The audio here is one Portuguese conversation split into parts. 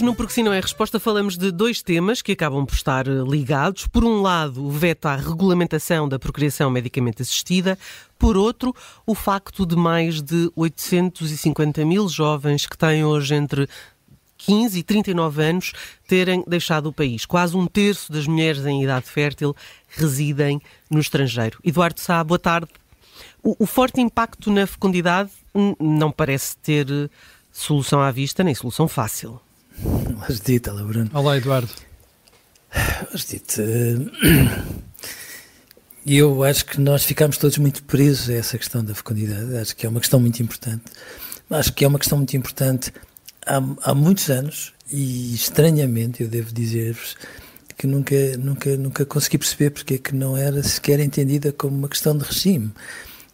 Hoje, no Porque Se Não é Resposta, falamos de dois temas que acabam por estar eh, ligados. Por um lado, o veto à regulamentação da procriação medicamente assistida. Por outro, o facto de mais de 850 mil jovens que têm hoje entre 15 e 39 anos terem deixado o país. Quase um terço das mulheres em idade fértil residem no estrangeiro. Eduardo Sá, boa tarde. O, o forte impacto na fecundidade não parece ter eh, solução à vista nem solução fácil. Dito, olá Bruno. Olá Eduardo. Mas dito, eu acho que nós ficámos todos muito presos a essa questão da fecundidade. Acho que é uma questão muito importante. Acho que é uma questão muito importante há, há muitos anos e estranhamente eu devo dizer-vos que nunca, nunca, nunca consegui perceber porque é que não era sequer entendida como uma questão de regime.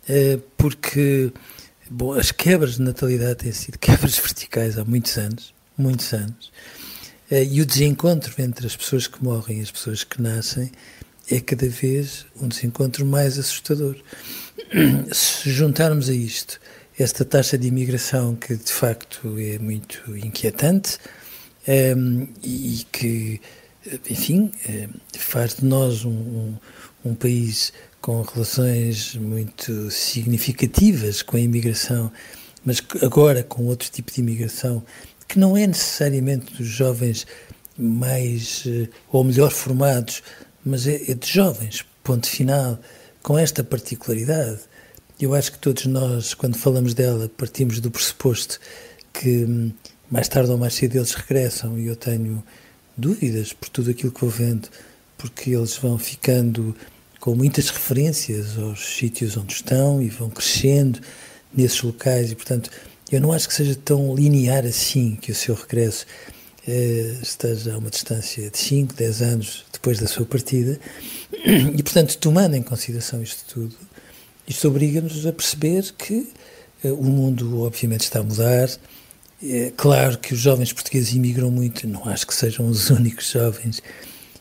Eh, porque bom, as quebras de natalidade têm sido quebras verticais há muitos anos muitos anos. Eh, e o desencontro entre as pessoas que morrem e as pessoas que nascem é cada vez um desencontro mais assustador. Se juntarmos a isto esta taxa de imigração que de facto é muito inquietante um, ehm, e que, enfim, eh, faz de nós um, um, um país com relações muito significativas com a imigração, mas agora com outro tipo de imigração que não é necessariamente dos jovens mais eh, ou melhor formados, mas é, é de jovens, ponto final, com esta particularidade. Eu acho que todos nós, quando falamos dela, partimos do pressuposto que hum, mais tarde ou mais cedo eles regressam e eu tenho dúvidas por tudo aquilo que vou vendo, porque eles vão ficando com muitas referências aos sítios onde estão e vão crescendo nesses locais e, portanto, eu não acho que seja tão linear assim que o seu regresso eh, esteja a uma distância de 5, 10 anos depois da sua partida. E, portanto, tomando em consideração isto tudo, isto obriga-nos a perceber que eh, o mundo, obviamente, está a mudar. É claro que os jovens portugueses imigram muito, não acho que sejam os únicos jovens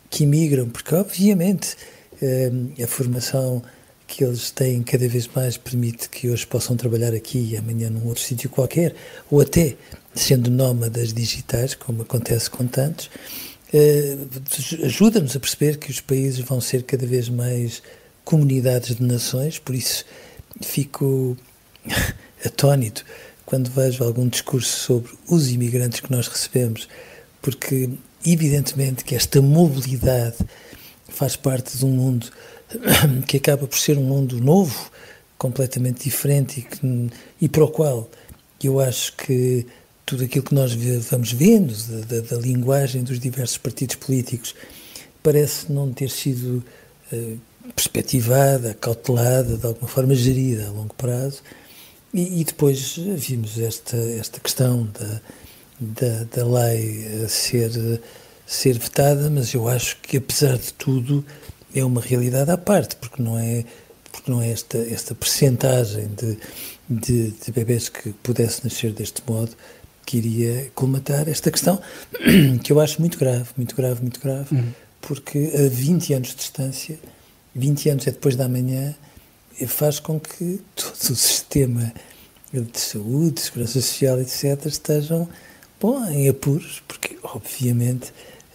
que imigram, porque, obviamente, eh, a formação que eles têm cada vez mais permite que hoje possam trabalhar aqui e amanhã num outro sítio qualquer, ou até sendo nómadas digitais, como acontece com tantos, eh, ajuda-nos a perceber que os países vão ser cada vez mais comunidades de nações, por isso fico atónito quando vejo algum discurso sobre os imigrantes que nós recebemos, porque evidentemente que esta mobilidade faz parte de um mundo que acaba por ser um mundo novo, completamente diferente e, que, e para o qual eu acho que tudo aquilo que nós vamos vendo da, da, da linguagem dos diversos partidos políticos parece não ter sido uh, perspectivada, cautelada, de alguma forma gerida a longo prazo. E, e depois vimos esta, esta questão da, da, da lei ser, ser vetada, mas eu acho que, apesar de tudo, é uma realidade à parte, porque não é, porque não é esta, esta percentagem de, de, de bebês que pudesse nascer deste modo que iria colmatar esta questão, que eu acho muito grave, muito grave, muito grave, uhum. porque a 20 anos de distância, 20 anos é depois da manhã, faz com que todo o sistema de saúde, de segurança social, etc., estejam bom, em apuros, porque, obviamente,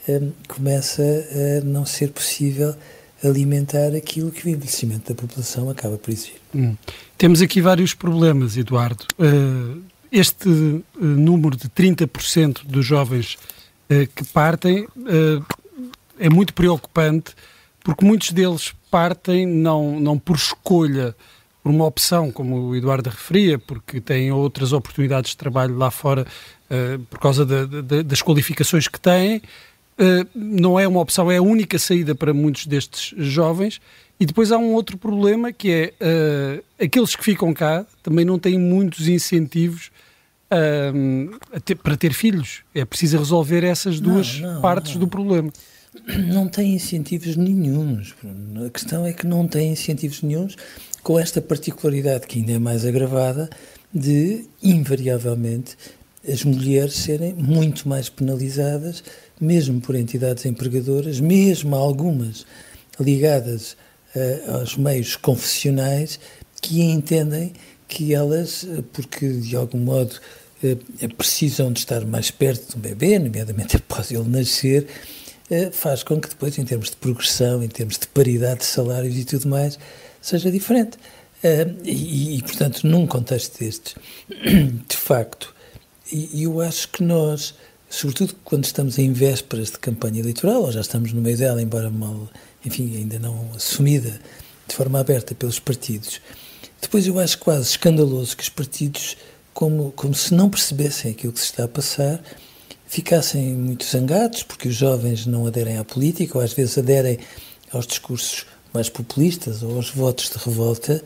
um, começa a não ser possível alimentar aquilo que o envelhecimento da população acaba por exigir. Hum. Temos aqui vários problemas, Eduardo. Uh, este uh, número de 30% dos jovens uh, que partem é muito preocupante porque muitos deles partem não, não por escolha por uma opção, como o Eduardo referia, porque têm outras oportunidades de trabalho lá fora por causa das qualificações que têm, não é uma opção, é a única saída para muitos destes jovens. E depois há um outro problema que é uh, aqueles que ficam cá também não têm muitos incentivos ter, para ter filhos. É preciso resolver essas duas não, não, partes não. do problema. Não tem incentivos nenhums. A questão é que não tem incentivos nenhums com esta particularidade que ainda é mais agravada de, invariavelmente, as mulheres serem muito mais penalizadas, mesmo por entidades empregadoras, mesmo algumas ligadas uh, aos meios confessionais, que entendem que elas, eh, porque de algum modo uh, precisam de estar mais perto do bebê, nomeadamente após ele nascer, uh, faz com que depois, em termos de progressão, em termos de paridade de salários e tudo mais, seja diferente. E, e, portanto, num contexto destes, de facto, eu acho que nós, sobretudo quando estamos em vésperas de campanha eleitoral, ou já estamos no meio dela, embora mal, enfim, ainda não assumida de forma aberta pelos partidos, depois eu acho quase escandaloso que os partidos, como, como se não percebessem aquilo que se está a passar, ficassem muito zangados porque os jovens não aderem à política, ou às vezes aderem aos discursos mais populistas ou aos votos de revolta.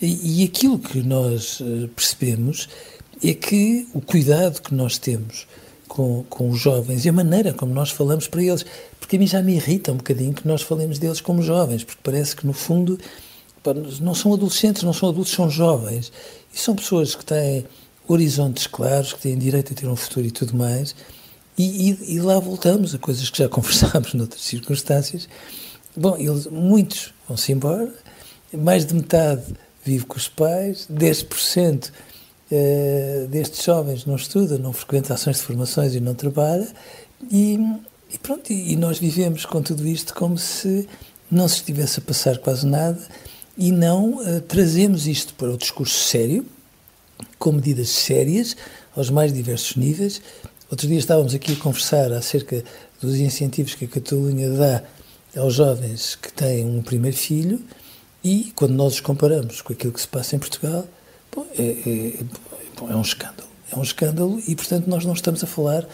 E, e aquilo que nós eh, percebemos é que o cuidado que nós temos com, com os jovens e a maneira como nós falamos para eles, porque a mim já me irrita um bocadinho que nós falemos deles como jovens, porque parece que no fundo não são adolescentes, não são adultos, são jovens. E são pessoas que têm horizontes claros, que têm direito a ter um futuro e tudo mais. E, e, e lá voltamos a coisas que já conversámos noutras circunstâncias, Bom, eles, muitos vão-se embora, mais de metade vive com os pais, 10% eh, destes jovens não estuda, não frequenta ações de formações e não trabalha, e, e pronto, e, nós vivemos com tudo isto como se não se estivesse a passar quase nada e não uh, trazemos isto para o discurso sério, com medidas sérias, aos mais diversos níveis. Outro dia estávamos aqui a conversar acerca dos incentivos que a Catalunha dá aos jovens que têm um primeiro filho e, quando nós os comparamos com aquilo que se passa em Portugal, é, é, é, um escândalo. É um escândalo e, portanto, nós não estamos a falar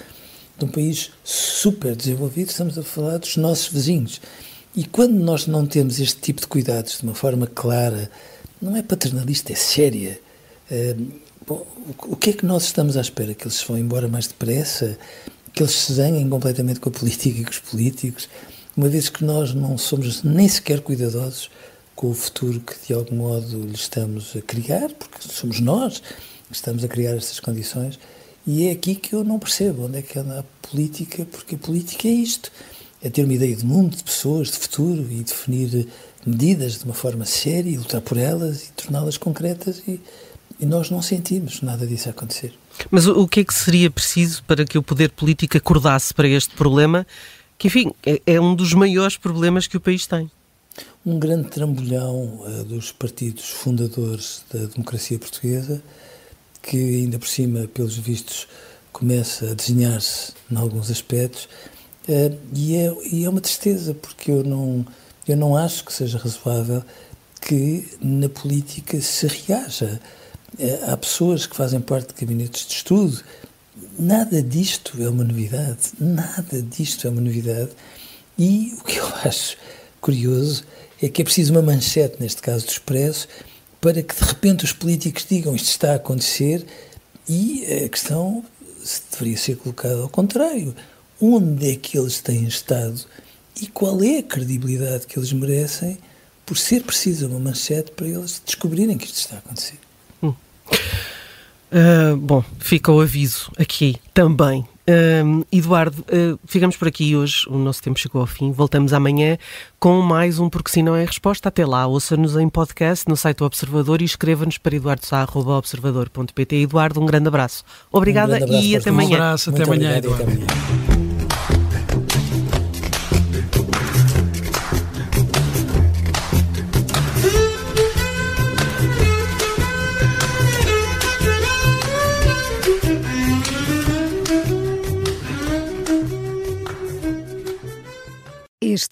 de um país super desenvolvido, estamos a falar dos nossos vizinhos. E quando nós não temos este tipo de cuidados de uma forma clara, não é paternalista, é séria. Bom, o que é que nós estamos à espera? Que eles vão embora mais depressa? Que eles se zanhem completamente com a política e com os políticos? uma vez que nós não somos nem sequer cuidadosos com o futuro que de algum modo lhe estamos a criar, porque somos nós que estamos a criar estas condições, e é aqui que eu não percebo onde é que anda a política, porque a política é isto, é ter uma ideia de mundo, de pessoas, de futuro e definir medidas de uma forma séria e lutar por elas e torná-las concretas e, e nós não sentimos nada disso acontecer. Mas o que é que seria preciso para que o poder político acordasse para este problema que, enfim, é, é um dos maiores problemas que o país tem. Um grande trambolhão uh, dos partidos fundadores da democracia portuguesa, que ainda por cima, pelos vistos, começa a desenhar-se em alguns aspectos, uh, e, é, e é uma tristeza, porque eu não, eu não acho que seja razoável que na política se reaja. Uh, há pessoas que fazem parte de gabinetes de estudo, Nada disto é uma novidade, nada disto é uma novidade. E o que eu acho curioso é que é preciso uma manchete, neste caso do Expresso, para que de repente os políticos digam isto está a acontecer e a questão deveria ser colocada ao contrário. Onde é que eles têm estado e qual é a credibilidade que eles merecem por ser preciso uma manchete para eles descobrirem que isto está a acontecer? Hum. Uh, bom, fica o aviso aqui também. Uh, Eduardo, uh, ficamos por aqui hoje, o nosso tempo chegou ao fim. Voltamos amanhã com mais um Porque Se Não É Resposta. Até lá, ouça-nos em podcast no site do Observador e escreva-nos para eduardosá.observador.pt. Eduardo, um grande abraço. Obrigada um grande abraço, e até amanhã. Um abraço, até amanhã, Eduardo.